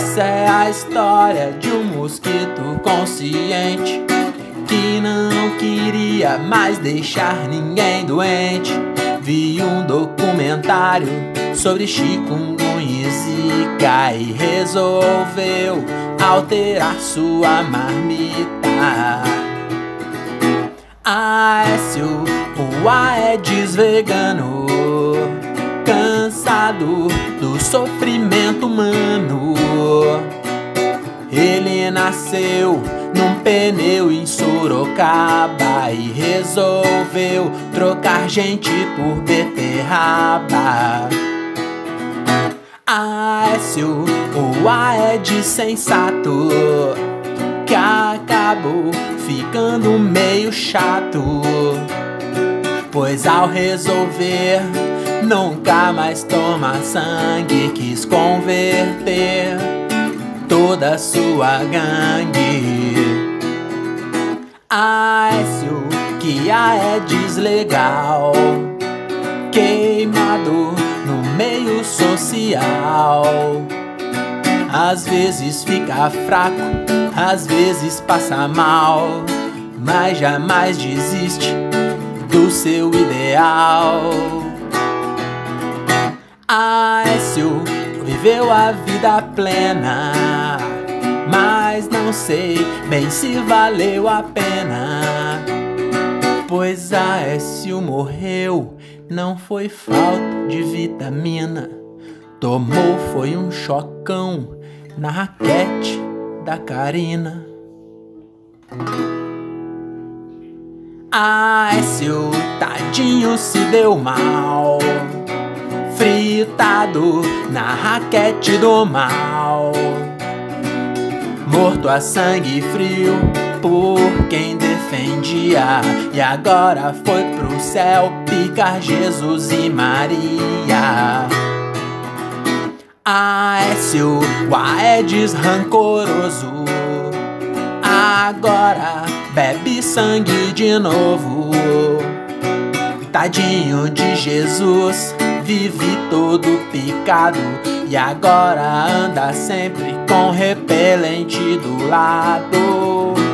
Essa é a história de um mosquito consciente que não queria mais deixar ninguém doente. Vi um documentário sobre chikungunya e zika e resolveu alterar sua marmita. Aécio, o Aedes vegano, cansado do sofrimento humano. Nasceu num pneu em Sorocaba e resolveu trocar gente por beterraba. Aécio, o Aed sensato, que acabou ficando meio chato. Pois ao resolver nunca mais tomar sangue, quis converter toda a sua gangue. Aécio, que a é deslegal, queimado no meio social. Às vezes fica fraco, às vezes passa mal, mas jamais desiste do seu ideal. Aécio viveu a vida plena, mas não sei bem se valeu a pena. Pois Aécio morreu, não foi falta de vitamina, tomou foi um chocão na raquete da Karina. Aécio, tadinho, se deu mal fritado na raquete do mal. Morto a sangue frio por quem defendia. E agora foi pro céu picar Jesus e Maria. Aécio, o Aedes rancoroso. Agora bebe sangue de novo. Tadinho de Jesus vive todo picado e agora anda sempre com repelente do lado.